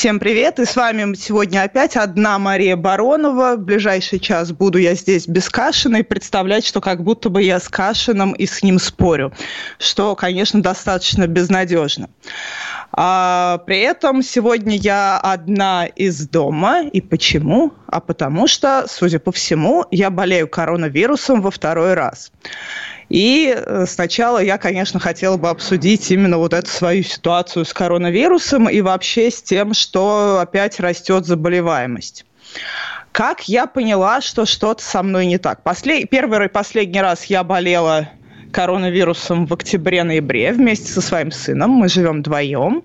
Всем привет, и с вами сегодня опять одна Мария Баронова. В ближайший час буду я здесь без Кашина и представлять, что как будто бы я с Кашином и с ним спорю, что, конечно, достаточно безнадежно. А, при этом сегодня я одна из дома. И почему? А потому что, судя по всему, я болею коронавирусом во второй раз. И э, сначала я, конечно, хотела бы обсудить именно вот эту свою ситуацию с коронавирусом и вообще с тем, что опять растет заболеваемость. Как я поняла, что что-то со мной не так? Послед... Первый и последний раз я болела коронавирусом в октябре-ноябре вместе со своим сыном. Мы живем вдвоем.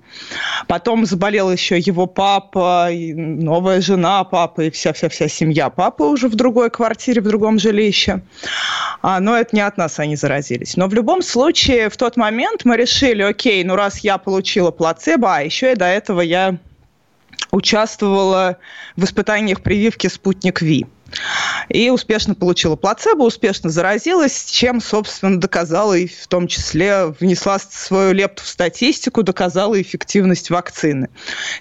Потом заболел еще его папа, новая жена папы и вся-вся-вся семья папы уже в другой квартире, в другом жилище. А, но это не от нас они заразились. Но в любом случае, в тот момент мы решили, окей, ну раз я получила плацебо, а еще и до этого я участвовала в испытаниях прививки «Спутник Ви». И успешно получила плацебо, успешно заразилась, чем, собственно, доказала и в том числе внесла свою лепту в статистику, доказала эффективность вакцины.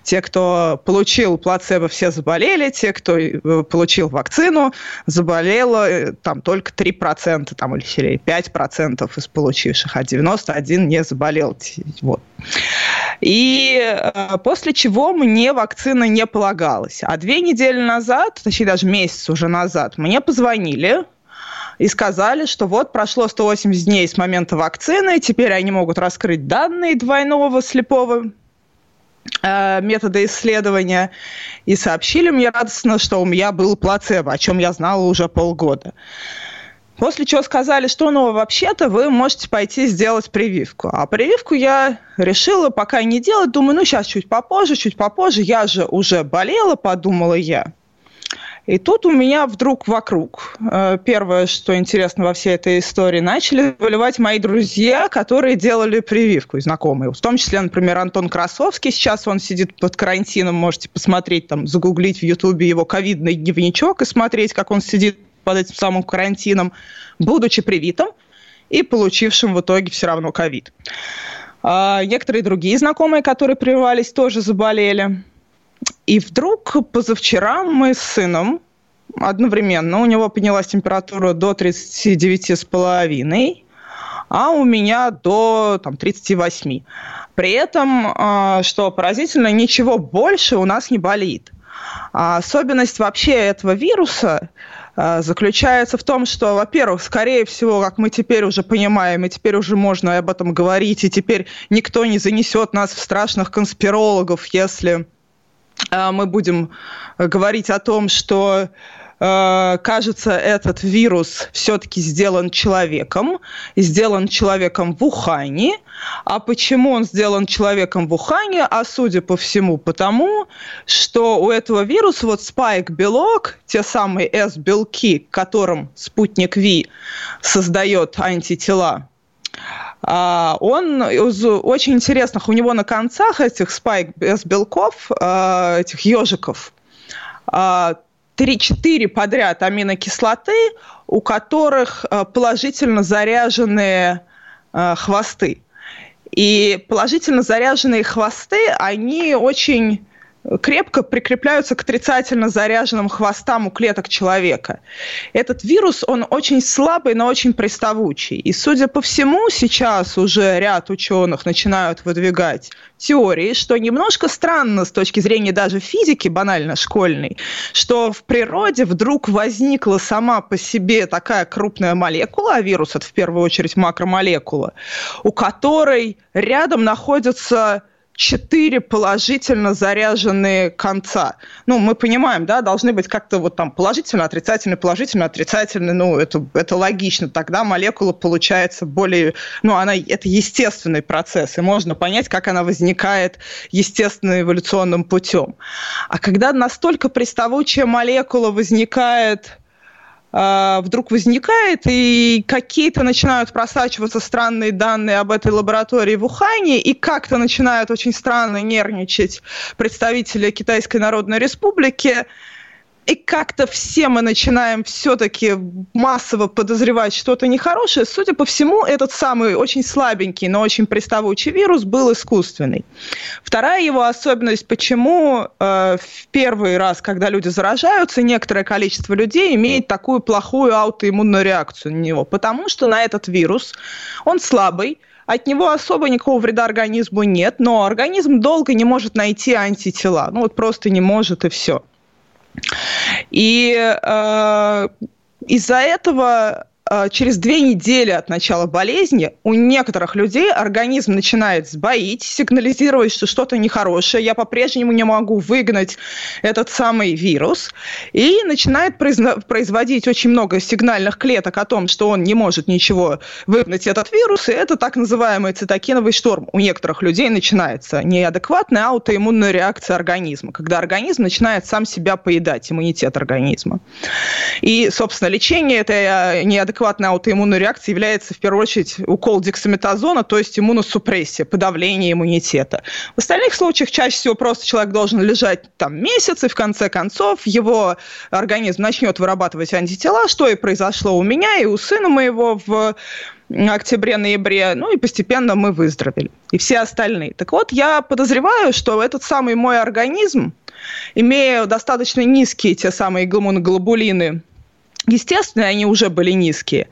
Те, кто получил плацебо, все заболели, те, кто э, получил вакцину, заболело э, там только 3% там, или 5% из получивших, а 91 не заболел. Вот. И э, после чего мне вакцина не полагалась. А две недели назад, точнее даже месяц уже назад, мне позвонили и сказали, что вот прошло 180 дней с момента вакцины, теперь они могут раскрыть данные двойного слепого э, метода исследования и сообщили мне радостно, что у меня был плацебо, о чем я знала уже полгода. После чего сказали, что ну вообще-то вы можете пойти сделать прививку. А прививку я решила пока не делать. Думаю, ну сейчас чуть попозже, чуть попозже. Я же уже болела, подумала я. И тут у меня вдруг вокруг, э, первое, что интересно во всей этой истории, начали выливать мои друзья, которые делали прививку, знакомые. В том числе, например, Антон Красовский. Сейчас он сидит под карантином, можете посмотреть, там, загуглить в Ютубе его ковидный дневничок и смотреть, как он сидит под этим самым карантином, будучи привитым и получившим в итоге все равно ковид. А некоторые другие знакомые, которые прививались, тоже заболели. И вдруг позавчера мы с сыном одновременно, у него поднялась температура до 39,5, а у меня до там, 38. При этом, а, что поразительно, ничего больше у нас не болит. А особенность вообще этого вируса заключается в том, что, во-первых, скорее всего, как мы теперь уже понимаем, и теперь уже можно об этом говорить, и теперь никто не занесет нас в страшных конспирологов, если а, мы будем говорить о том, что Э, кажется, этот вирус все-таки сделан человеком, сделан человеком в Ухане. А почему он сделан человеком в Ухане? А судя по всему, потому что у этого вируса вот спайк-белок, те самые S-белки, которым спутник Ви создает антитела, а, он из очень интересных, у него на концах этих спайк белков, э, этих ежиков, а, 3-4 подряд аминокислоты, у которых э, положительно заряженные э, хвосты. И положительно заряженные хвосты, они очень крепко прикрепляются к отрицательно заряженным хвостам у клеток человека. Этот вирус, он очень слабый, но очень приставучий. И, судя по всему, сейчас уже ряд ученых начинают выдвигать теории, что немножко странно с точки зрения даже физики, банально школьной, что в природе вдруг возникла сама по себе такая крупная молекула, а вирус это в первую очередь макромолекула, у которой рядом находятся четыре положительно заряженные конца. Ну, мы понимаем, да, должны быть как-то вот там положительно, отрицательно, положительно, отрицательно, ну, это, это логично. Тогда молекула получается более, ну, она, это естественный процесс, и можно понять, как она возникает естественно эволюционным путем. А когда настолько приставучая молекула возникает а, вдруг возникает, и какие-то начинают просачиваться странные данные об этой лаборатории в Ухане, и как-то начинают очень странно нервничать представители Китайской Народной Республики, и как-то все мы начинаем все-таки массово подозревать что-то нехорошее. Судя по всему, этот самый очень слабенький, но очень приставучий вирус был искусственный. Вторая его особенность, почему э, в первый раз, когда люди заражаются, некоторое количество людей имеет такую плохую аутоиммунную реакцию на него. Потому что на этот вирус он слабый, от него особо никакого вреда организму нет, но организм долго не может найти антитела. Ну вот просто не может и все. И э, из-за этого через две недели от начала болезни у некоторых людей организм начинает сбоить, сигнализировать, что что-то нехорошее, я по-прежнему не могу выгнать этот самый вирус, и начинает производить очень много сигнальных клеток о том, что он не может ничего выгнать этот вирус, и это так называемый цитокиновый шторм. У некоторых людей начинается неадекватная аутоиммунная реакция организма, когда организм начинает сам себя поедать, иммунитет организма. И, собственно, лечение этой неадекватной адекватной аутоиммунной реакцией является в первую очередь укол дексаметазона, то есть иммуносупрессия, подавление иммунитета. В остальных случаях чаще всего просто человек должен лежать там месяц, и в конце концов его организм начнет вырабатывать антитела, что и произошло у меня и у сына моего в октябре-ноябре, ну и постепенно мы выздоровели. И все остальные. Так вот, я подозреваю, что этот самый мой организм, имея достаточно низкие те самые гомоноглобулины Естественно, они уже были низкие.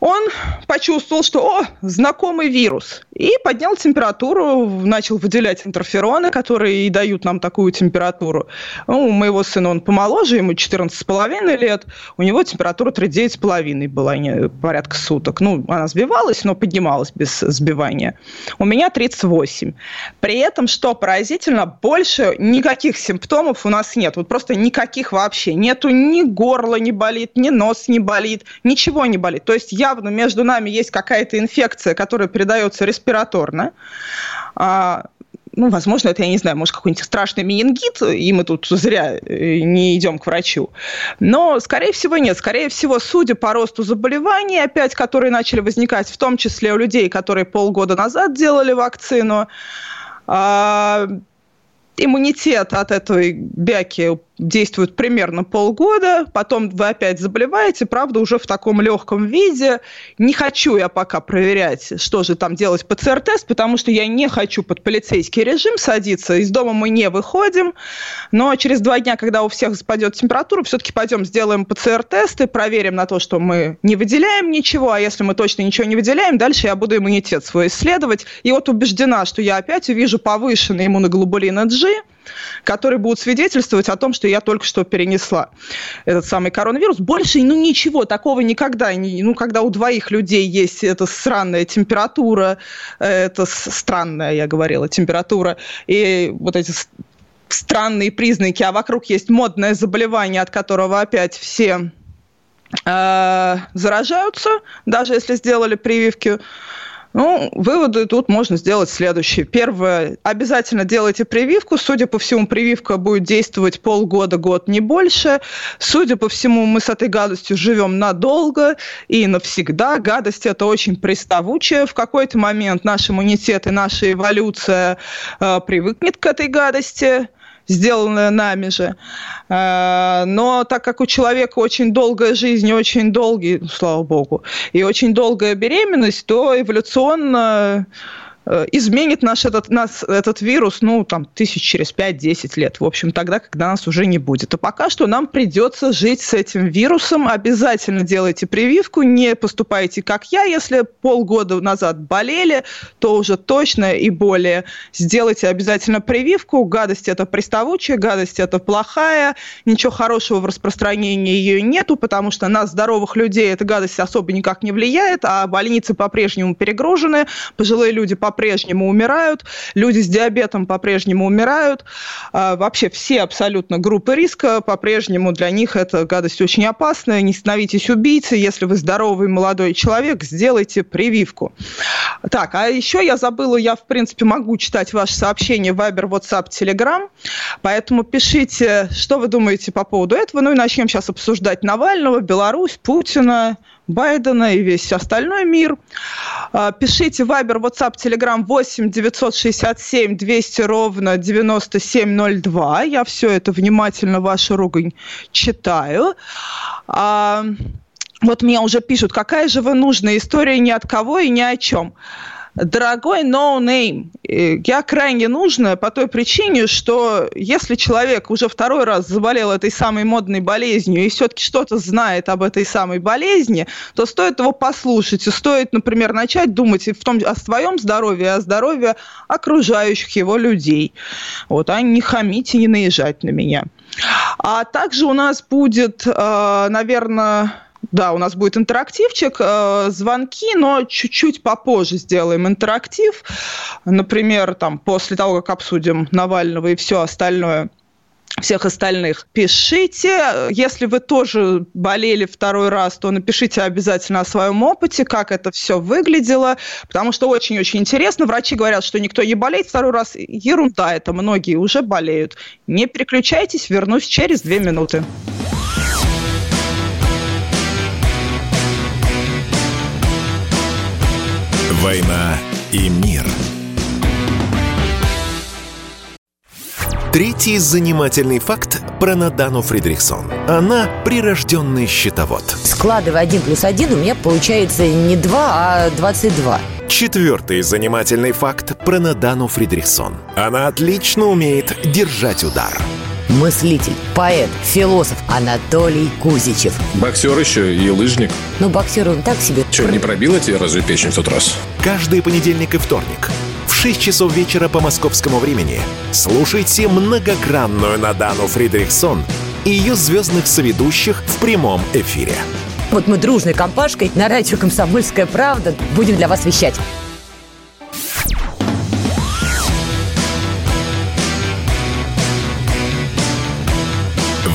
Он почувствовал, что, о, знакомый вирус, и поднял температуру, начал выделять интерфероны, которые и дают нам такую температуру. Ну, у моего сына он помоложе, ему 14,5 лет, у него температура 39,5 была, не, порядка суток. Ну, она сбивалась, но поднималась без сбивания. У меня 38. При этом, что поразительно, больше никаких симптомов у нас нет. Вот просто никаких вообще. Нету ни горла не болит, ни нос не болит, ничего не болит. То есть явно между нами есть какая-то инфекция, которая передается респираторно, а, ну, возможно, это, я не знаю, может, какой-нибудь страшный менингит, и мы тут зря э, не идем к врачу. Но, скорее всего, нет. Скорее всего, судя по росту заболеваний, опять, которые начали возникать, в том числе у людей, которые полгода назад делали вакцину, а, иммунитет от этой бяки действует примерно полгода, потом вы опять заболеваете, правда, уже в таком легком виде. Не хочу я пока проверять, что же там делать ПЦР-тест, потому что я не хочу под полицейский режим садиться. Из дома мы не выходим, но через два дня, когда у всех спадет температура, все-таки пойдем сделаем ПЦР-тесты, проверим на то, что мы не выделяем ничего, а если мы точно ничего не выделяем, дальше я буду иммунитет свой исследовать. И вот убеждена, что я опять увижу повышенный иммуноглобулин G, которые будут свидетельствовать о том, что я только что перенесла этот самый коронавирус. Больше, ну, ничего такого никогда не... Ну, когда у двоих людей есть эта странная температура, это странная, я говорила, температура, и вот эти странные признаки, а вокруг есть модное заболевание, от которого опять все э, заражаются, даже если сделали прививки. Ну, выводы тут можно сделать следующие. Первое. Обязательно делайте прививку. Судя по всему, прививка будет действовать полгода, год, не больше. Судя по всему, мы с этой гадостью живем надолго и навсегда. Гадость – это очень приставучая. В какой-то момент наш иммунитет и наша эволюция э, привыкнет к этой гадости сделанное нами же. А, но так как у человека очень долгая жизнь, очень долгий, слава богу, и очень долгая беременность, то эволюционно Э, изменит наш этот, нас, этот вирус, ну, там, тысяч через 5-10 лет, в общем, тогда, когда нас уже не будет. А пока что нам придется жить с этим вирусом. Обязательно делайте прививку, не поступайте, как я. Если полгода назад болели, то уже точно и более сделайте обязательно прививку. Гадость – это приставучая, гадость – это плохая. Ничего хорошего в распространении ее нету, потому что на здоровых людей эта гадость особо никак не влияет, а больницы по-прежнему перегружены, пожилые люди по по-прежнему умирают, люди с диабетом по-прежнему умирают, а, вообще все абсолютно группы риска, по-прежнему для них эта гадость очень опасная, не становитесь убийцей, если вы здоровый молодой человек, сделайте прививку. Так, а еще я забыла, я, в принципе, могу читать ваши сообщения в Viber, WhatsApp, Telegram, поэтому пишите, что вы думаете по поводу этого, ну и начнем сейчас обсуждать Навального, Беларусь, Путина, Байдена и весь остальной мир. А, пишите Viber, WhatsApp, Telegram 8 967 200 ровно 9702. Я все это внимательно, вашу ругань, читаю. А, вот мне уже пишут, какая же вы нужная история ни от кого и ни о чем. Дорогой no name, э, я крайне нужна по той причине, что если человек уже второй раз заболел этой самой модной болезнью и все-таки что-то знает об этой самой болезни, то стоит его послушать и стоит, например, начать думать в том, о своем здоровье, о здоровье окружающих его людей. Вот, а не хамить и не наезжать на меня. А также у нас будет, э, наверное, да, у нас будет интерактивчик, э, звонки, но чуть-чуть попозже сделаем интерактив. Например, там, после того, как обсудим Навального и все остальное всех остальных. Пишите. Если вы тоже болели второй раз, то напишите обязательно о своем опыте, как это все выглядело, потому что очень-очень интересно. Врачи говорят, что никто не болеет второй раз. Ерунда это, многие уже болеют. Не переключайтесь, вернусь через две минуты. «Война и мир». Третий занимательный факт про Надану Фридрихсон. Она прирожденный счетовод. Складывая один плюс один, у меня получается не два, а двадцать два. Четвертый занимательный факт про Надану Фридрихсон. Она отлично умеет держать удар мыслитель, поэт, философ Анатолий Кузичев. Боксер еще и лыжник. Ну, боксер он так себе. Че, не пробила тебе разве печень в тот раз? Каждый понедельник и вторник в 6 часов вечера по московскому времени слушайте многогранную Надану Фридрихсон и ее звездных соведущих в прямом эфире. Вот мы дружной компашкой на радио «Комсомольская правда» будем для вас вещать.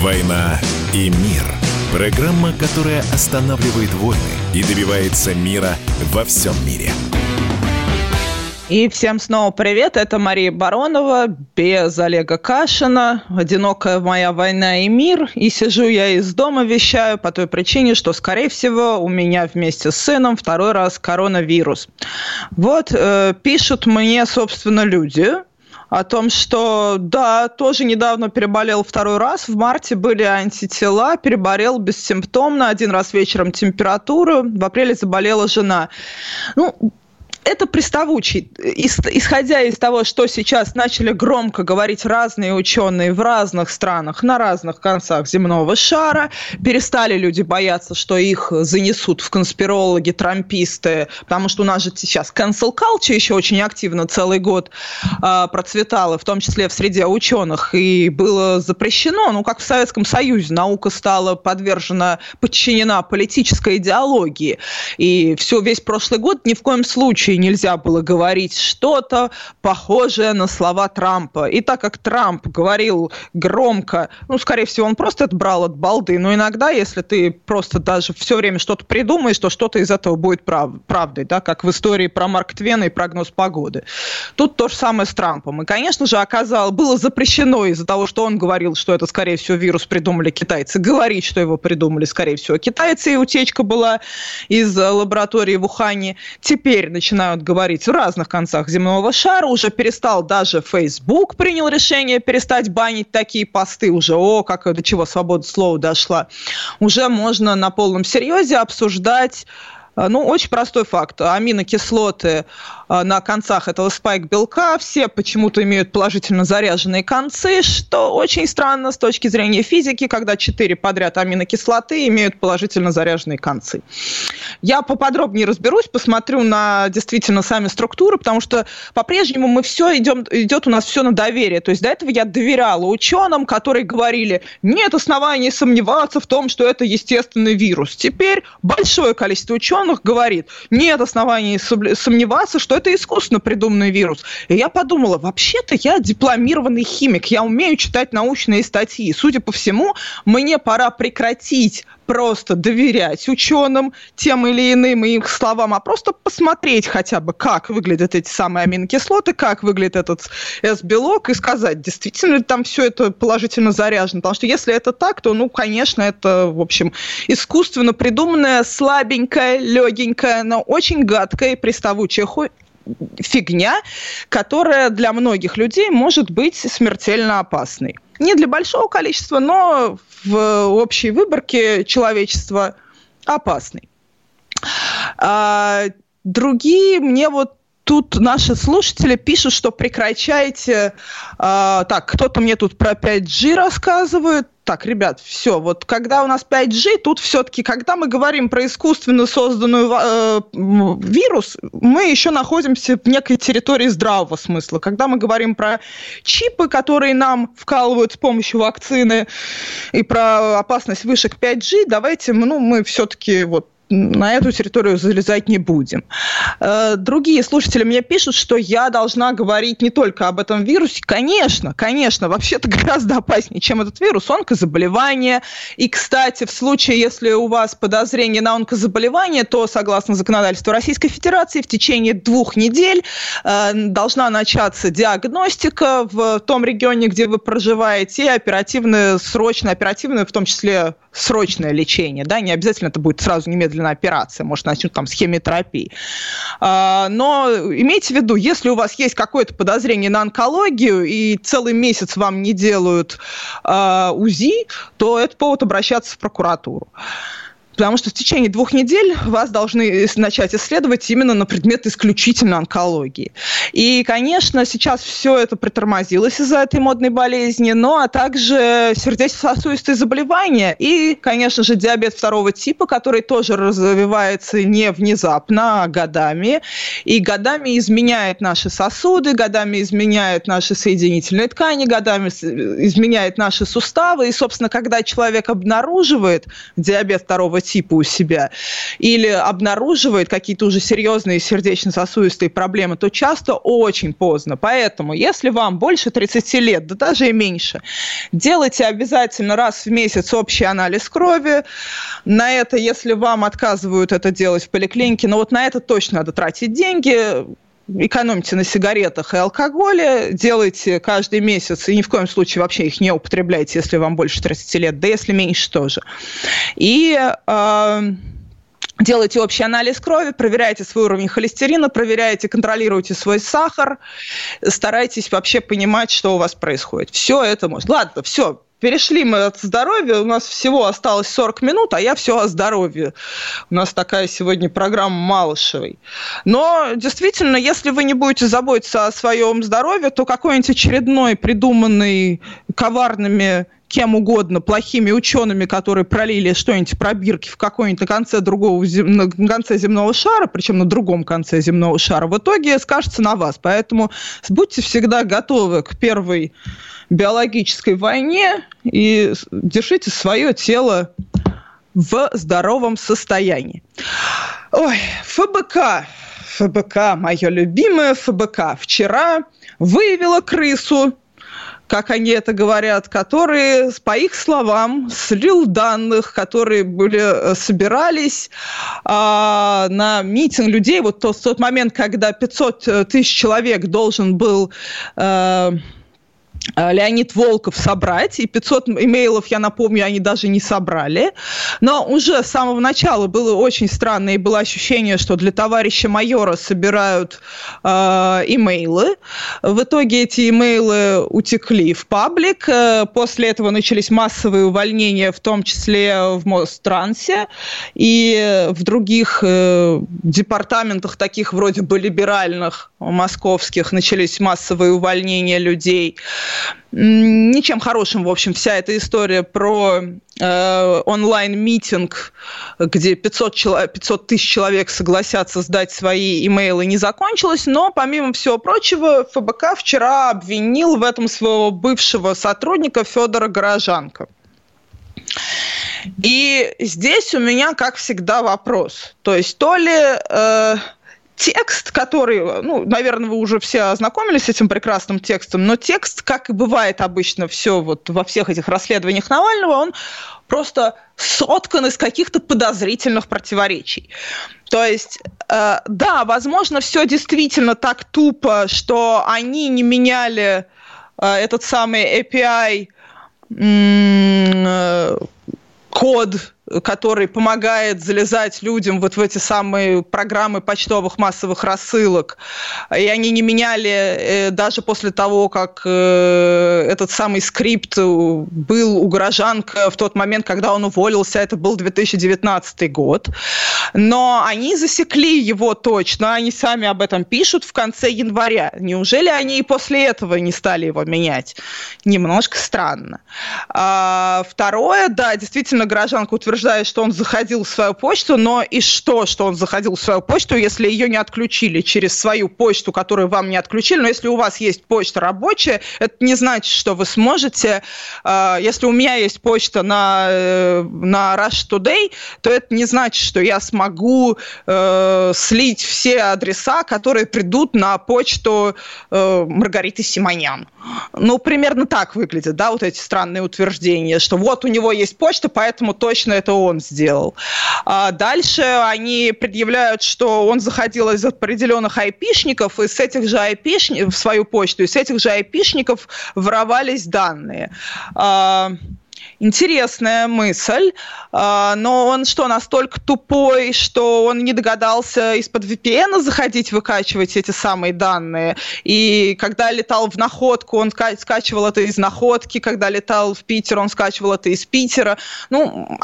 «Война и мир». Программа, которая останавливает войны и добивается мира во всем мире. И всем снова привет, это Мария Баронова, без Олега Кашина, «Одинокая моя война и мир». И сижу я из дома, вещаю по той причине, что, скорее всего, у меня вместе с сыном второй раз коронавирус. Вот э, пишут мне, собственно, люди, о том, что да, тоже недавно переболел второй раз, в марте были антитела, переболел бессимптомно, один раз вечером температуру, в апреле заболела жена. Ну, это приставучий. Исходя из того, что сейчас начали громко говорить разные ученые в разных странах, на разных концах земного шара, перестали люди бояться, что их занесут в конспирологи, трамписты, потому что у нас же сейчас cancel culture еще очень активно целый год э, процветала, в том числе в среде ученых, и было запрещено, ну, как в Советском Союзе, наука стала подвержена, подчинена политической идеологии, и все, весь прошлый год ни в коем случае случае нельзя было говорить что-то похожее на слова Трампа. И так как Трамп говорил громко, ну, скорее всего, он просто это брал от балды, но иногда, если ты просто даже все время что-то придумаешь, то что-то из этого будет прав правдой, да, как в истории про Марк Твена и прогноз погоды. Тут то же самое с Трампом. И, конечно же, оказалось, было запрещено из-за того, что он говорил, что это, скорее всего, вирус придумали китайцы, говорить, что его придумали, скорее всего, китайцы, и утечка была из лаборатории в Ухане. Теперь начинается начинают говорить в разных концах земного шара. Уже перестал даже Facebook принял решение перестать банить такие посты. Уже, о, как до чего свобода слова дошла. Уже можно на полном серьезе обсуждать э, ну, очень простой факт. Аминокислоты на концах этого спайк-белка, все почему-то имеют положительно заряженные концы, что очень странно с точки зрения физики, когда четыре подряд аминокислоты имеют положительно заряженные концы. Я поподробнее разберусь, посмотрю на действительно сами структуры, потому что по-прежнему мы все идем, идет у нас все на доверие. То есть до этого я доверяла ученым, которые говорили, нет оснований сомневаться в том, что это естественный вирус. Теперь большое количество ученых говорит, нет оснований сомневаться, что это искусственно придуманный вирус. И я подумала, вообще-то я дипломированный химик, я умею читать научные статьи. Судя по всему, мне пора прекратить просто доверять ученым тем или иным их словам, а просто посмотреть хотя бы, как выглядят эти самые аминокислоты, как выглядит этот S-белок, и сказать, действительно ли там все это положительно заряжено. Потому что если это так, то, ну, конечно, это, в общем, искусственно придуманная, слабенькая, легенькая, но очень гадкая и приставучая хуй фигня, которая для многих людей может быть смертельно опасной. Не для большого количества, но в общей выборке человечества опасный. А, другие мне вот тут наши слушатели пишут, что прекращайте. Э, так, кто-то мне тут про 5G рассказывает. Так, ребят, все, вот когда у нас 5G, тут все-таки, когда мы говорим про искусственно созданную э, вирус, мы еще находимся в некой территории здравого смысла. Когда мы говорим про чипы, которые нам вкалывают с помощью вакцины, и про опасность вышек 5G, давайте, ну, мы все-таки вот на эту территорию залезать не будем. Э, другие слушатели мне пишут, что я должна говорить не только об этом вирусе. Конечно, конечно, вообще-то гораздо опаснее, чем этот вирус, онкозаболевание. И, кстати, в случае, если у вас подозрение на онкозаболевание, то, согласно законодательству Российской Федерации, в течение двух недель э, должна начаться диагностика в том регионе, где вы проживаете, и оперативное, срочное, оперативное, в том числе срочное лечение, да, не обязательно это будет сразу немедленная операция, может, начнут там с химиотерапии. А, но имейте в виду, если у вас есть какое-то подозрение на онкологию и целый месяц вам не делают а, УЗИ, то это повод обращаться в прокуратуру потому что в течение двух недель вас должны начать исследовать именно на предмет исключительно онкологии. И, конечно, сейчас все это притормозилось из-за этой модной болезни, но а также сердечно-сосудистые заболевания и, конечно же, диабет второго типа, который тоже развивается не внезапно, а годами. И годами изменяет наши сосуды, годами изменяет наши соединительные ткани, годами изменяет наши суставы. И, собственно, когда человек обнаруживает диабет второго типа, типа у себя, или обнаруживает какие-то уже серьезные сердечно-сосудистые проблемы, то часто очень поздно. Поэтому, если вам больше 30 лет, да даже и меньше, делайте обязательно раз в месяц общий анализ крови. На это, если вам отказывают это делать в поликлинике, но вот на это точно надо тратить деньги экономьте на сигаретах и алкоголе, делайте каждый месяц, и ни в коем случае вообще их не употребляйте, если вам больше 30 лет, да если меньше тоже. И э, делайте общий анализ крови, проверяйте свой уровень холестерина, проверяйте, контролируйте свой сахар, старайтесь вообще понимать, что у вас происходит. Все это можно. Ладно, все, перешли мы от здоровья, у нас всего осталось 40 минут, а я все о здоровье. У нас такая сегодня программа Малышевой. Но действительно, если вы не будете заботиться о своем здоровье, то какой-нибудь очередной придуманный коварными кем угодно, плохими учеными, которые пролили что-нибудь про бирки в какой-нибудь на конце другого, на конце земного шара, причем на другом конце земного шара, в итоге скажется на вас. Поэтому будьте всегда готовы к первой биологической войне и держите свое тело в здоровом состоянии. Ой, ФБК, ФБК, мое любимое ФБК, вчера выявила крысу, как они это говорят, которые, по их словам, слил данных, которые были, э, собирались а, на митинг людей. Вот тот, тот момент, когда 500 э, тысяч человек должен был... Э, Леонид Волков собрать, и 500 имейлов, я напомню, они даже не собрали. Но уже с самого начала было очень странно, и было ощущение, что для товарища майора собирают э, имейлы. В итоге эти имейлы утекли в паблик. Э, после этого начались массовые увольнения, в том числе в Мострансе и в других э, департаментах, таких вроде бы либеральных, московских, начались массовые увольнения людей ничем хорошим, в общем, вся эта история про э, онлайн-митинг, где 500, 500 тысяч человек согласятся сдать свои имейлы, не закончилась. Но, помимо всего прочего, ФБК вчера обвинил в этом своего бывшего сотрудника Федора Горожанка. И здесь у меня, как всегда, вопрос. То есть то ли... Э, текст, который, ну, наверное, вы уже все ознакомились с этим прекрасным текстом, но текст, как и бывает обычно все вот во всех этих расследованиях Навального, он просто соткан из каких-то подозрительных противоречий. То есть, э, да, возможно, все действительно так тупо, что они не меняли э, этот самый API э, код который помогает залезать людям вот в эти самые программы почтовых массовых рассылок. И они не меняли э, даже после того, как э, этот самый скрипт был у горожанка в тот момент, когда он уволился. Это был 2019 год. Но они засекли его точно. Они сами об этом пишут в конце января. Неужели они и после этого не стали его менять? Немножко странно. А, второе, да, действительно, горожанка утверждает, утверждает, что он заходил в свою почту, но и что, что он заходил в свою почту, если ее не отключили через свою почту, которую вам не отключили. Но если у вас есть почта рабочая, это не значит, что вы сможете, э, если у меня есть почта на, э, на Rush Today, то это не значит, что я смогу э, слить все адреса, которые придут на почту э, Маргариты Симонян. Ну, примерно так выглядят, да, вот эти странные утверждения, что вот у него есть почта, поэтому точно это он сделал. А дальше они предъявляют, что он заходил из определенных айпишников, и с этих же айпишников, в свою почту, и с этих же айпишников воровались данные. А, интересная мысль, а, но он что, настолько тупой, что он не догадался из-под VPN заходить, выкачивать эти самые данные. И когда летал в находку, он скачивал это из находки, когда летал в Питер, он скачивал это из Питера. Ну,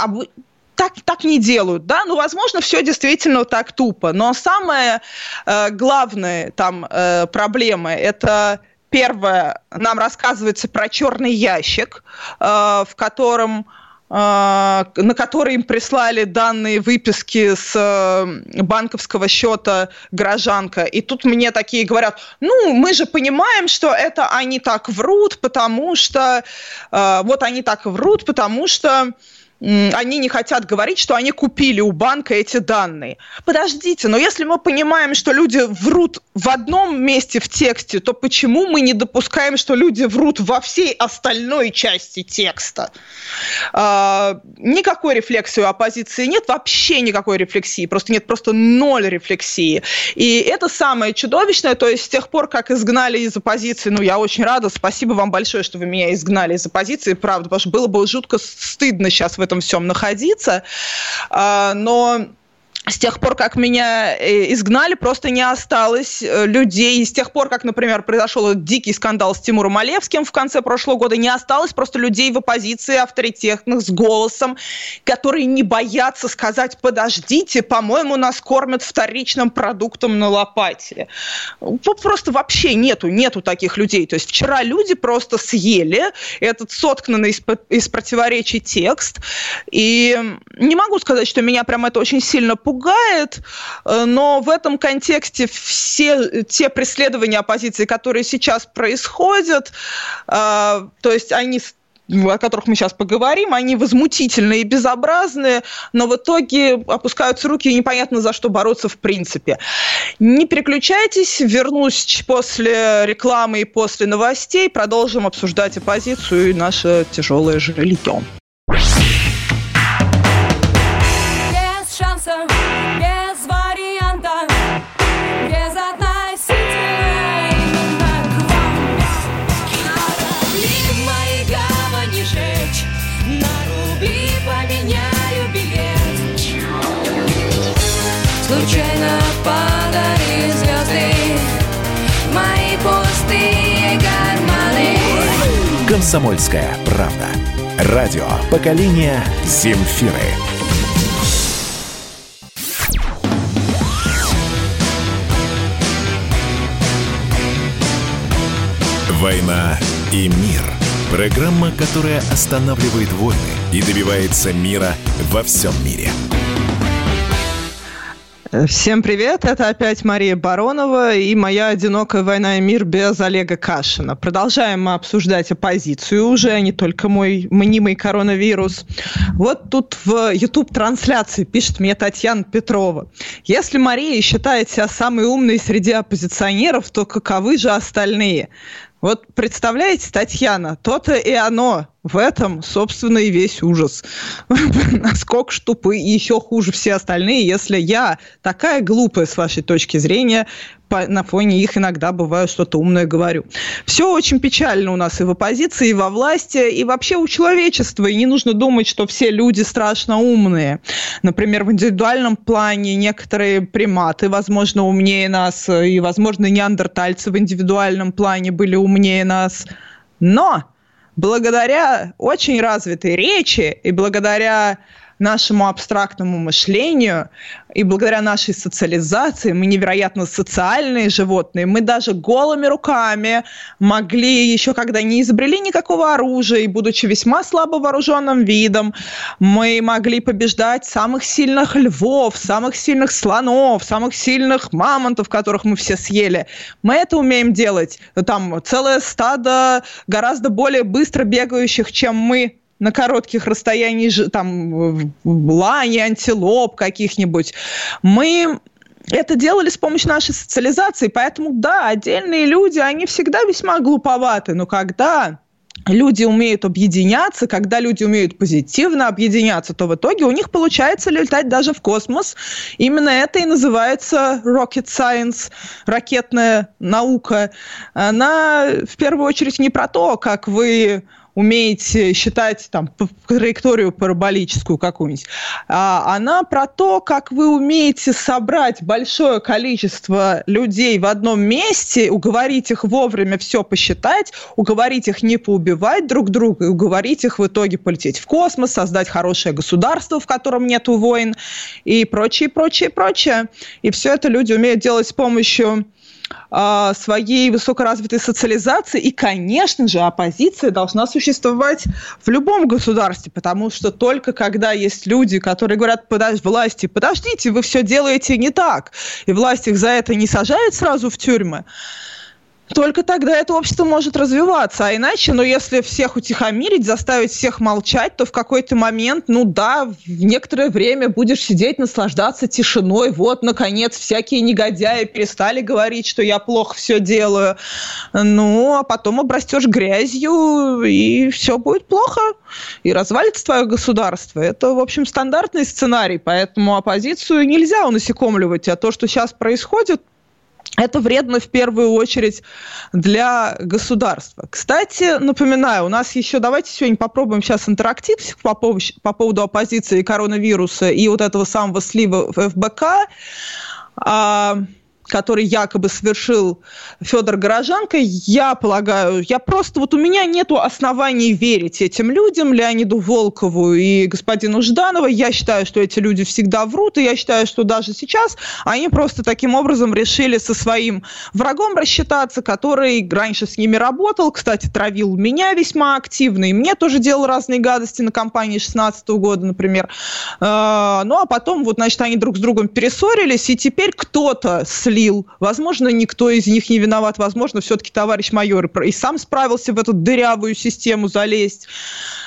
так, так не делают, да, ну, возможно, все действительно так тупо, но самая э, главная там э, проблема – это Первое, нам рассказывается про черный ящик, э, в котором э, на который им прислали данные выписки с э, банковского счета гражданка. И тут мне такие говорят, ну, мы же понимаем, что это они так врут, потому что... Вот они так врут, потому что они не хотят говорить, что они купили у банка эти данные. Подождите, но если мы понимаем, что люди врут в одном месте в тексте, то почему мы не допускаем, что люди врут во всей остальной части текста? А, никакой рефлексии у оппозиции нет, вообще никакой рефлексии, просто нет просто ноль рефлексии. И это самое чудовищное, то есть с тех пор, как изгнали из оппозиции, ну, я очень рада, спасибо вам большое, что вы меня изгнали из оппозиции, правда, потому что было бы жутко стыдно сейчас в этом всем находиться. А, но с тех пор, как меня э, изгнали, просто не осталось э, людей. С тех пор, как, например, произошел дикий скандал с Тимуром Олевским в конце прошлого года, не осталось просто людей в оппозиции авторитетных с голосом, которые не боятся сказать, подождите, по-моему, нас кормят вторичным продуктом на лопате. Просто вообще нету, нету таких людей. То есть вчера люди просто съели этот сотканный из, из противоречий текст. И не могу сказать, что меня прям это очень сильно пугает, пугает, э, но в этом контексте все те преследования оппозиции, которые сейчас происходят, э, то есть они о которых мы сейчас поговорим, они возмутительные и безобразные, но в итоге опускаются руки и непонятно за что бороться в принципе. Не переключайтесь, вернусь после рекламы и после новостей, продолжим обсуждать оппозицию и наше тяжелое жилье. «Комсомольская правда». Радио поколения Земфиры. «Война и мир». Программа, которая останавливает войны и добивается мира во всем мире. Всем привет, это опять Мария Баронова и моя «Одинокая война и мир» без Олега Кашина. Продолжаем мы обсуждать оппозицию уже, а не только мой мнимый коронавирус. Вот тут в YouTube-трансляции пишет мне Татьяна Петрова. Если Мария считает себя самой умной среди оппозиционеров, то каковы же остальные? Вот представляете, Татьяна, то-то и оно. В этом, собственно, и весь ужас. Насколько ж тупы и еще хуже все остальные, если я такая глупая с вашей точки зрения, по, на фоне их иногда бываю что-то умное говорю. Все очень печально у нас и в оппозиции, и во власти, и вообще у человечества. И не нужно думать, что все люди страшно умные. Например, в индивидуальном плане некоторые приматы, возможно, умнее нас, и, возможно, неандертальцы в индивидуальном плане были умнее нас. Но благодаря очень развитой речи и благодаря нашему абстрактному мышлению и благодаря нашей социализации мы невероятно социальные животные. Мы даже голыми руками могли, еще когда не изобрели никакого оружия, и будучи весьма слабо вооруженным видом, мы могли побеждать самых сильных львов, самых сильных слонов, самых сильных мамонтов, которых мы все съели. Мы это умеем делать. Там целое стадо гораздо более быстро бегающих, чем мы на коротких расстояниях, там, лани, антилоп каких-нибудь, мы это делали с помощью нашей социализации, поэтому, да, отдельные люди, они всегда весьма глуповаты, но когда люди умеют объединяться, когда люди умеют позитивно объединяться, то в итоге у них получается летать даже в космос. Именно это и называется rocket science, ракетная наука. Она в первую очередь не про то, как вы умеете считать там траекторию параболическую какую-нибудь, а она про то, как вы умеете собрать большое количество людей в одном месте, уговорить их вовремя все посчитать, уговорить их не поубивать друг друга, и уговорить их в итоге полететь в космос, создать хорошее государство, в котором нету войн и прочее, прочее, прочее. И все это люди умеют делать с помощью а, своей высокоразвитой социализации. И, конечно же, оппозиция должна существовать в любом государстве, потому что только когда есть люди, которые говорят подож власти, подождите, вы все делаете не так, и власть их за это не сажает сразу в тюрьмы, только тогда это общество может развиваться. А иначе, ну, если всех утихомирить, заставить всех молчать, то в какой-то момент, ну да, в некоторое время будешь сидеть, наслаждаться тишиной. Вот, наконец, всякие негодяи перестали говорить, что я плохо все делаю. Ну, а потом обрастешь грязью, и все будет плохо. И развалится твое государство. Это, в общем, стандартный сценарий, поэтому оппозицию нельзя унасекомливать. А то, что сейчас происходит, это вредно в первую очередь для государства. Кстати, напоминаю, у нас еще, давайте сегодня попробуем сейчас интерактив по поводу, по поводу оппозиции коронавируса и вот этого самого слива в ФБК. Который якобы совершил Федор Горожанко, я полагаю, я просто, вот у меня нету оснований верить этим людям, Леониду Волкову и господину Жданову. Я считаю, что эти люди всегда врут, и я считаю, что даже сейчас они просто таким образом решили со своим врагом рассчитаться, который раньше с ними работал, кстати, травил меня весьма активно, и мне тоже делал разные гадости на кампании 16 года, например. А, ну, а потом, вот, значит, они друг с другом перессорились, и теперь кто-то с слил. Возможно, никто из них не виноват. Возможно, все-таки товарищ майор и сам справился в эту дырявую систему залезть.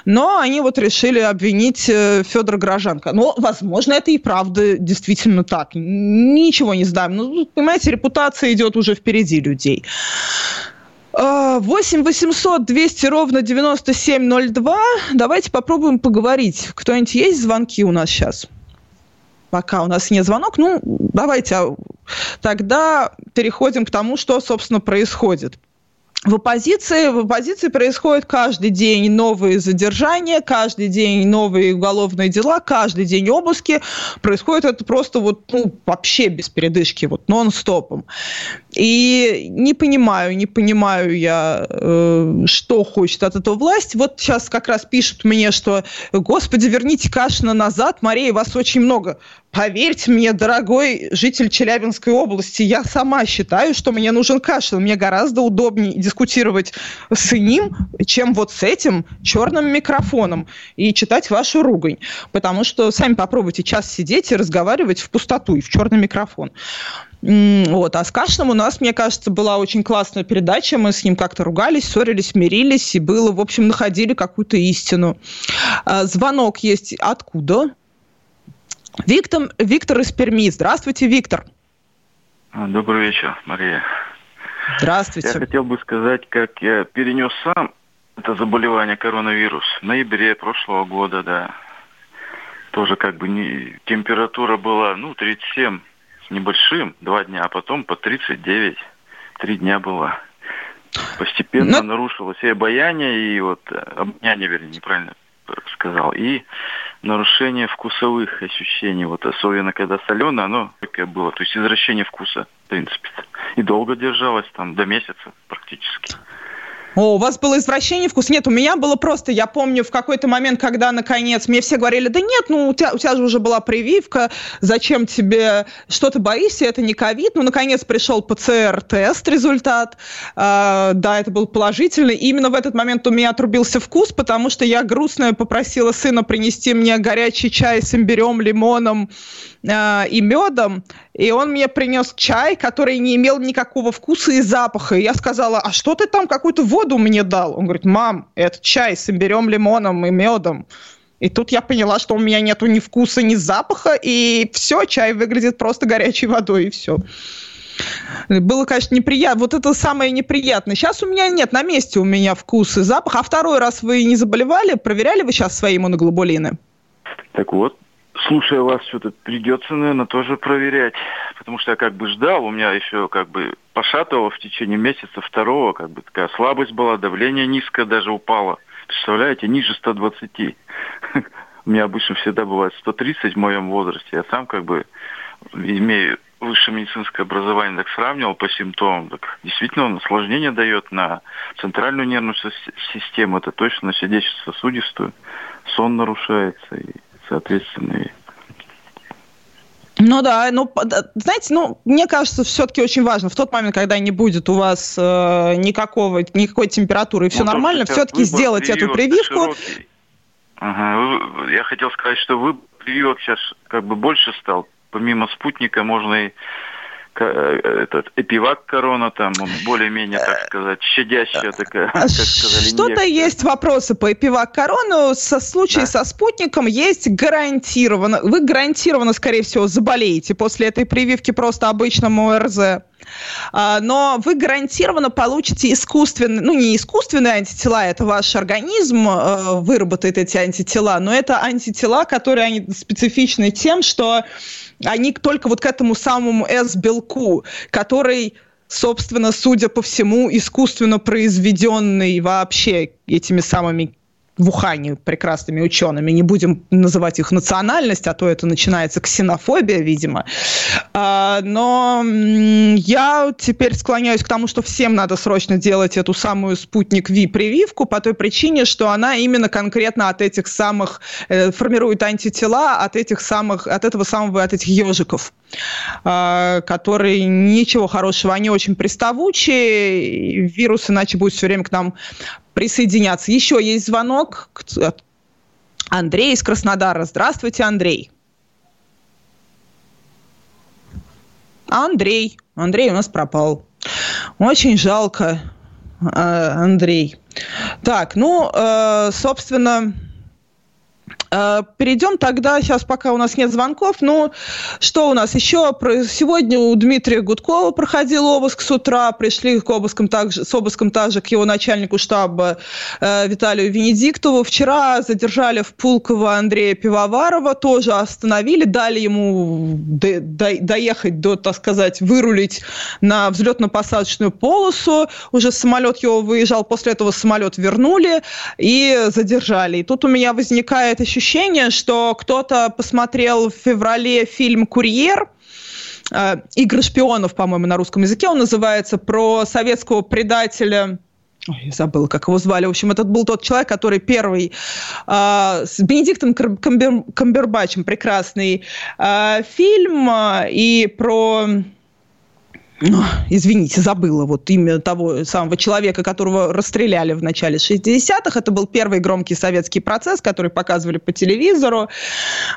Но они вот решили обвинить э, Федора Грожанко. Но, возможно, это и правда действительно так. Ничего не знаем. Ну, понимаете, репутация идет уже впереди людей. 8 800 200 ровно 9702. Давайте попробуем поговорить. Кто-нибудь есть звонки у нас сейчас? Пока у нас нет звонок, ну, давайте а, тогда переходим к тому, что, собственно, происходит. В оппозиции, в оппозиции происходит каждый день новые задержания, каждый день новые уголовные дела, каждый день обыски. Происходит это просто вот, ну, вообще без передышки, вот нон-стопом. И не понимаю, не понимаю я, э, что хочет от этого власть. Вот сейчас как раз пишут мне, что, господи, верните Кашина назад, Мария, вас очень много. Поверьте мне, дорогой житель Челябинской области, я сама считаю, что мне нужен Кашин. Мне гораздо удобнее дискутировать с ним, чем вот с этим черным микрофоном и читать вашу ругань. Потому что сами попробуйте час сидеть и разговаривать в пустоту и в черный микрофон. Вот. А с Кашиным у нас, мне кажется, была очень классная передача. Мы с ним как-то ругались, ссорились, мирились, и было, в общем, находили какую-то истину. А, звонок есть откуда? Виктор, Виктор из Перми. Здравствуйте, Виктор. А, добрый вечер, Мария. Здравствуйте. Я хотел бы сказать, как я перенес сам это заболевание коронавирус в ноябре прошлого года, да. Тоже как бы не, температура была, ну, 37 небольшим, два дня, а потом по 39, три дня было. Постепенно Но... нарушилось и обаяние, и вот обоняние, вернее, неправильно сказал, и нарушение вкусовых ощущений, вот особенно когда соленое, оно такое было, то есть извращение вкуса, в принципе. И долго держалось, там, до месяца практически. О, у вас было извращение вкус? Нет, у меня было просто, я помню, в какой-то момент, когда, наконец, мне все говорили, да нет, ну, у тебя, у тебя же уже была прививка, зачем тебе, что ты боишься, это не ковид. Ну, наконец, пришел ПЦР-тест, результат. Э, да, это был положительный. И именно в этот момент у меня отрубился вкус, потому что я грустная попросила сына принести мне горячий чай с имбирем, лимоном, э, и медом, и он мне принес чай, который не имел никакого вкуса и запаха. И я сказала, а что ты там какую-то воду мне дал? Он говорит, мам, это чай с имбирем, лимоном и медом. И тут я поняла, что у меня нету ни вкуса, ни запаха, и все, чай выглядит просто горячей водой, и все. Было, конечно, неприятно. Вот это самое неприятное. Сейчас у меня нет на месте у меня вкус и запах. А второй раз вы не заболевали? Проверяли вы сейчас свои иммуноглобулины? Так вот, слушая вас, что-то придется, наверное, тоже проверять. Потому что я как бы ждал, у меня еще как бы пошатывало в течение месяца второго, как бы такая слабость была, давление низкое даже упало. Представляете, ниже 120. У меня обычно всегда бывает 130 в моем возрасте. Я сам как бы имею высшее медицинское образование, так сравнивал по симптомам, так действительно он осложнение дает на центральную нервную систему, это точно на сердечно-сосудистую, сон нарушается и соответственно. Ну да, ну, знаете, ну, мне кажется, все-таки очень важно, в тот момент, когда не будет у вас э, никакого, никакой температуры и все ну, нормально, все-таки сделать эту прививку. Ага. Я хотел сказать, что вы прививок сейчас как бы больше стал. Помимо спутника можно и этот эпивак корона там, он более-менее, так сказать, щадящая такая, как сказали, Что-то есть вопросы по эпивак корону. Со случае да. со спутником есть гарантированно, вы гарантированно, скорее всего, заболеете после этой прививки просто обычному ОРЗ. А, но вы гарантированно получите искусственные, ну не искусственные антитела, это ваш организм э, выработает эти антитела, но это антитела, которые они специфичны тем, что они только вот к этому самому S-белку, который собственно, судя по всему, искусственно произведенный вообще этими самыми в Ухане прекрасными учеными, не будем называть их национальность, а то это начинается ксенофобия, видимо. А, но я теперь склоняюсь к тому, что всем надо срочно делать эту самую спутник Ви прививку по той причине, что она именно конкретно от этих самых э, формирует антитела от этих самых, от этого самого, от этих ежиков а, которые ничего хорошего, они очень приставучие, вирус иначе будет все время к нам присоединяться. Еще есть звонок. Андрей из Краснодара. Здравствуйте, Андрей. Андрей. Андрей у нас пропал. Очень жалко, а, Андрей. Так, ну, э, собственно, Э, перейдем тогда, сейчас пока у нас нет звонков, ну, что у нас еще? Сегодня у Дмитрия Гудкова проходил обыск с утра, пришли к обыскам также, с обыском также к его начальнику штаба э, Виталию Венедиктову. Вчера задержали в Пулково Андрея Пивоварова, тоже остановили, дали ему до, до, доехать до, так сказать, вырулить на взлетно-посадочную полосу. Уже самолет его выезжал, после этого самолет вернули и задержали. И тут у меня возникает ощущение, ощущение, что кто-то посмотрел в феврале фильм «Курьер», э, «Игры шпионов», по-моему, на русском языке он называется, про советского предателя Ой, я забыла, как его звали. В общем, этот был тот человек, который первый э, с Бенедиктом Камбер, Камбербачем прекрасный э, фильм э, и про извините, забыла вот имя того самого человека, которого расстреляли в начале 60-х. Это был первый громкий советский процесс, который показывали по телевизору.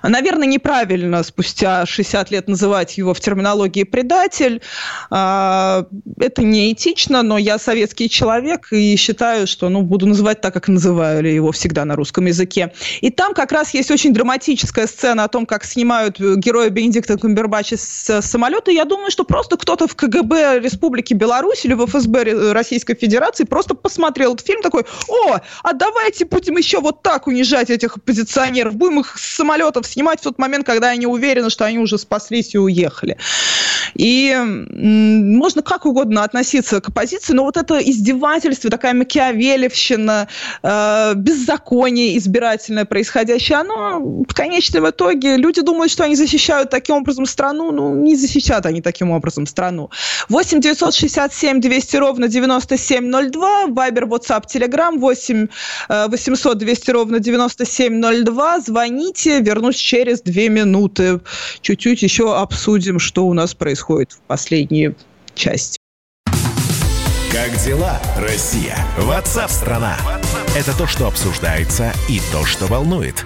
Наверное, неправильно спустя 60 лет называть его в терминологии предатель. А, это неэтично, но я советский человек и считаю, что ну, буду называть так, как называли его всегда на русском языке. И там как раз есть очень драматическая сцена о том, как снимают героя Бенедикта Камбербача с самолета. Я думаю, что просто кто-то в КГБ КГБ Республики Беларусь или в ФСБ Российской Федерации просто посмотрел этот фильм такой, о, а давайте будем еще вот так унижать этих оппозиционеров, будем их с самолетов снимать в тот момент, когда они уверены, что они уже спаслись и уехали. И можно как угодно относиться к оппозиции, но вот это издевательство, такая макиавелевщина, э, беззаконие избирательное происходящее, оно в конечном итоге, люди думают, что они защищают таким образом страну, ну, не защищают они таким образом страну. 8 967 200 ровно 9702, Вайбер, WhatsApp, Telegram 8 800 200 ровно 9702. Звоните, вернусь через две минуты. Чуть-чуть еще обсудим, что у нас происходит в последней части. Как дела, Россия? Ватсап-страна! Это то, что обсуждается и то, что волнует.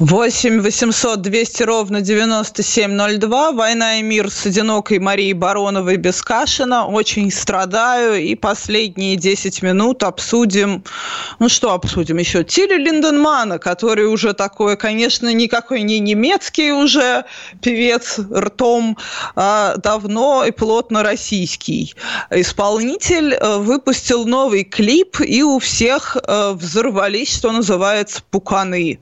8 800 200 ровно 9702. Война и мир с одинокой Марией Бароновой без Кашина. Очень страдаю. И последние 10 минут обсудим... Ну что обсудим еще? Тилли Линденмана, который уже такой, конечно, никакой не немецкий уже певец ртом, а давно и плотно российский. Исполнитель э, выпустил новый клип, и у всех э, взорвались, что называется, пуканы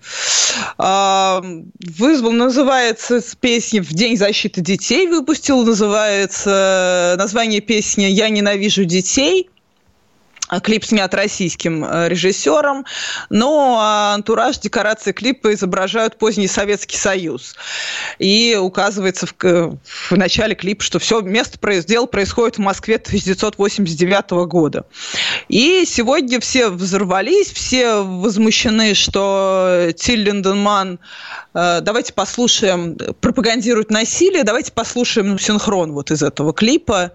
вызвал, называется песня «В день защиты детей» выпустил, называется название песни «Я ненавижу детей». Клип снят российским э, режиссером, но антураж, декорации клипа изображают поздний Советский Союз. И указывается в, в начале клипа, что все место дел происходит в Москве 1989 года. И сегодня все взорвались, все возмущены, что Тиль Линденман, э, давайте послушаем, пропагандирует насилие, давайте послушаем синхрон вот из этого клипа.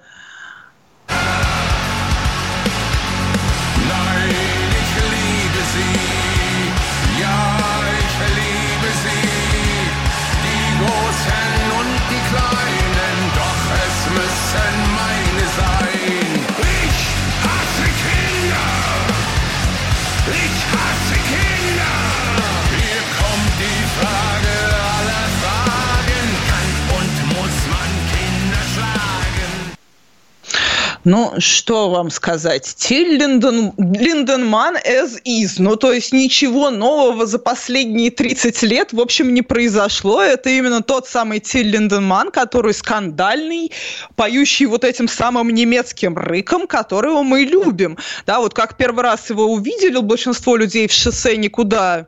Ну, что вам сказать? Тиль Линден, Линденман as is. Ну, то есть ничего нового за последние 30 лет, в общем, не произошло. Это именно тот самый Тиль Линденман, который скандальный, поющий вот этим самым немецким рыком, которого мы любим. Да, вот как первый раз его увидели большинство людей в шоссе никуда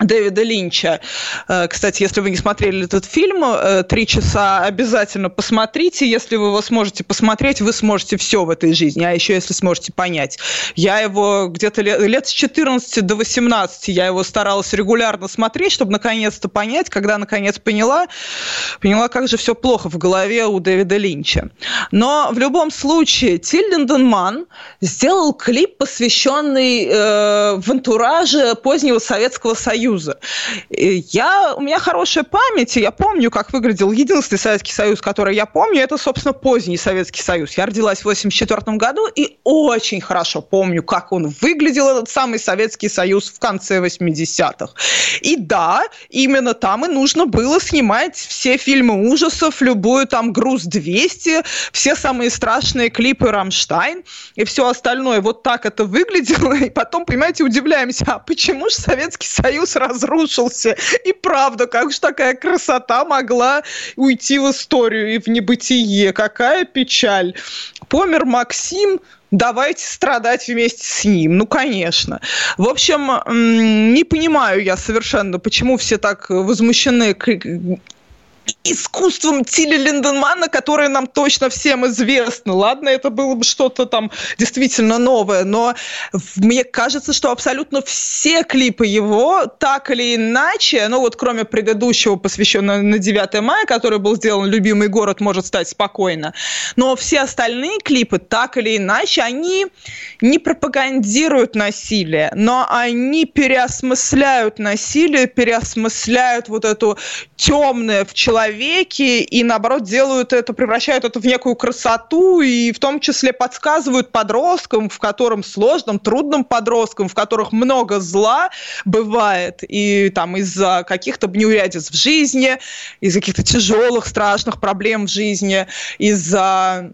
Дэвида Линча. Э, кстати, если вы не смотрели этот фильм, э, три часа обязательно посмотрите. Если вы его сможете посмотреть, вы сможете все в этой жизни, а еще если сможете понять. Я его где-то лет, лет с 14 до 18 я его старалась регулярно смотреть, чтобы наконец-то понять, когда наконец поняла, поняла, как же все плохо в голове у Дэвида Линча. Но в любом случае, Тиль Линденман сделал клип, посвященный э, в антураже позднего Советского Союза Союза. Я, у меня хорошая память, и я помню, как выглядел единственный Советский Союз, который я помню, это, собственно, поздний Советский Союз. Я родилась в 1984 году и очень хорошо помню, как он выглядел, этот самый Советский Союз в конце 80-х. И да, именно там и нужно было снимать все фильмы ужасов, любую там «Груз-200», все самые страшные клипы «Рамштайн» и все остальное. Вот так это выглядело. И потом, понимаете, удивляемся, а почему же Советский Союз разрушился? И правда, как же такая красота могла уйти в историю и в небытие? Какая печаль. Помер Максим, давайте страдать вместе с ним. Ну, конечно. В общем, не понимаю я совершенно, почему все так возмущены искусством Тилли Линденмана, которое нам точно всем известно. Ладно, это было бы что-то там действительно новое, но мне кажется, что абсолютно все клипы его так или иначе, ну вот кроме предыдущего, посвященного на 9 мая, который был сделан «Любимый город может стать спокойно», но все остальные клипы так или иначе, они не пропагандируют насилие, но они переосмысляют насилие, переосмысляют вот эту темное в человеке человеке и, наоборот, делают это, превращают это в некую красоту и в том числе подсказывают подросткам, в котором сложном, трудном подросткам, в которых много зла бывает, и там из-за каких-то неурядиц в жизни, из-за каких-то тяжелых, страшных проблем в жизни, из-за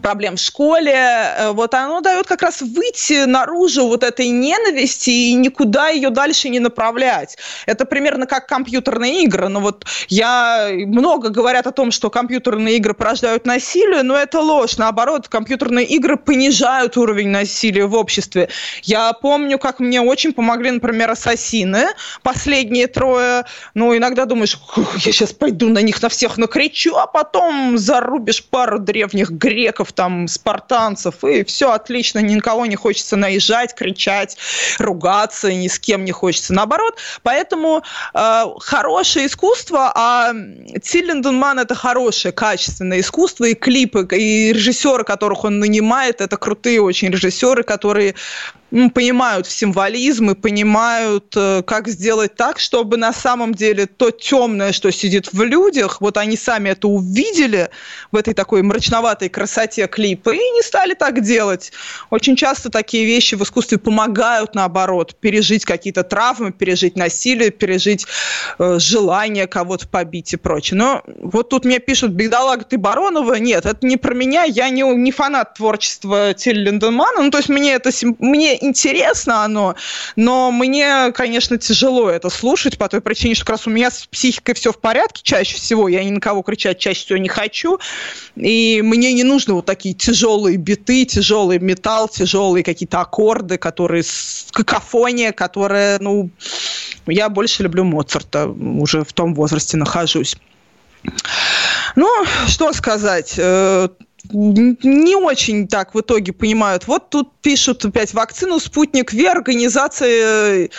проблем в школе, э, вот оно дает как раз выйти наружу вот этой ненависти и никуда ее дальше не направлять. Это примерно как компьютерные игры. Но вот я много говорят о том, что компьютерные игры порождают насилие, но это ложь. Наоборот, компьютерные игры понижают уровень насилия в обществе. Я помню, как мне очень помогли, например, ассасины, последние трое. Ну, иногда думаешь, я сейчас пойду на них на всех накричу, а потом зарубишь пару древних греков греков, там, спартанцев, и все отлично, ни на кого не хочется наезжать, кричать, ругаться, ни с кем не хочется. Наоборот, поэтому э, хорошее искусство, а Тиллинденман это хорошее, качественное искусство, и клипы, и режиссеры, которых он нанимает, это крутые очень режиссеры, которые понимают символизм и понимают, э, как сделать так, чтобы на самом деле то темное, что сидит в людях, вот они сами это увидели в этой такой мрачноватой красоте клипа и не стали так делать. Очень часто такие вещи в искусстве помогают, наоборот, пережить какие-то травмы, пережить насилие, пережить э, желание кого-то побить и прочее. Но вот тут мне пишут, бедолага ты Баронова. Нет, это не про меня, я не, не фанат творчества Тилли Линденмана. Ну, то есть мне это мне интересно оно, но мне, конечно, тяжело это слушать по той причине, что как раз у меня с психикой все в порядке чаще всего, я ни на кого кричать чаще всего не хочу, и мне не нужны вот такие тяжелые биты, тяжелый металл, тяжелые какие-то аккорды, которые какофония, которая, ну, я больше люблю Моцарта, уже в том возрасте нахожусь. Ну, что сказать, э, не очень так в итоге понимают. Вот тут пишут опять вакцину «Спутник В» организации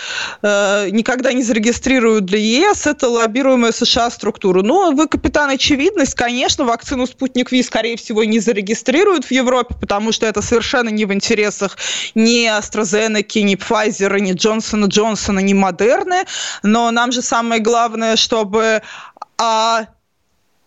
э, никогда не зарегистрируют для ЕС. Это лоббируемая США структура. Ну, вы, капитан Очевидность, конечно, вакцину «Спутник В», скорее всего, не зарегистрируют в Европе, потому что это совершенно не в интересах ни AstraZeneca, ни Pfizer, ни Джонсона Джонсона, ни Модерны. Но нам же самое главное, чтобы а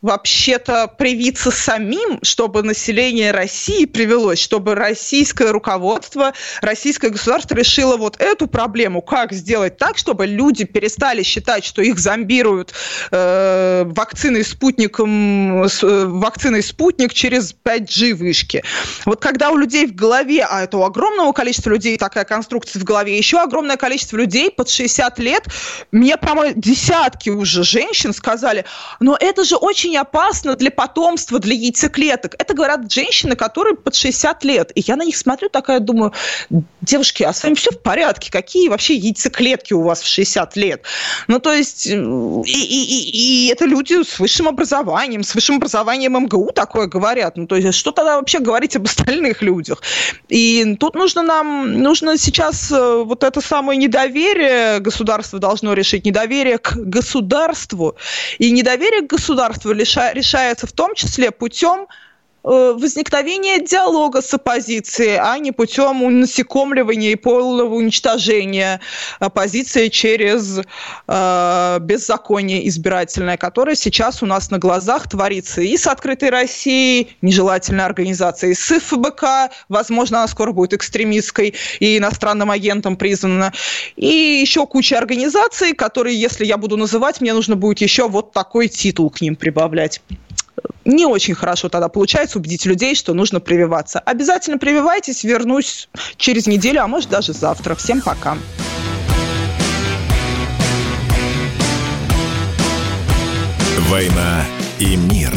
вообще-то привиться самим, чтобы население России привелось, чтобы российское руководство, российское государство решило вот эту проблему, как сделать так, чтобы люди перестали считать, что их зомбируют э, вакциной спутником, э, вакциной спутник через 5G вышки. Вот когда у людей в голове, а это у огромного количества людей такая конструкция в голове, еще огромное количество людей под 60 лет, мне, по-моему, десятки уже женщин сказали, но это же очень опасно для потомства, для яйцеклеток. Это говорят женщины, которые под 60 лет. И я на них смотрю такая, думаю, девушки, а с вами все в порядке? Какие вообще яйцеклетки у вас в 60 лет? Ну, то есть, и, и, и, и это люди с высшим образованием, с высшим образованием МГУ такое говорят. Ну, то есть, что тогда вообще говорить об остальных людях? И тут нужно нам, нужно сейчас э, вот это самое недоверие государство должно решить, недоверие к государству. И недоверие к государству решается в том числе путем э, возникновения диалога с оппозицией, а не путем насекомливания и полного уничтожения оппозиции через э, беззаконие избирательное, которое сейчас у нас на глазах творится и с «Открытой Россией», нежелательной организацией, с ФБК, возможно, она скоро будет экстремистской и иностранным агентом признана, и еще куча организаций, которые, если я буду называть, мне нужно будет еще вот такой титул к ним прибавлять не очень хорошо тогда получается убедить людей, что нужно прививаться. Обязательно прививайтесь, вернусь через неделю, а может даже завтра. Всем пока. «Война и мир».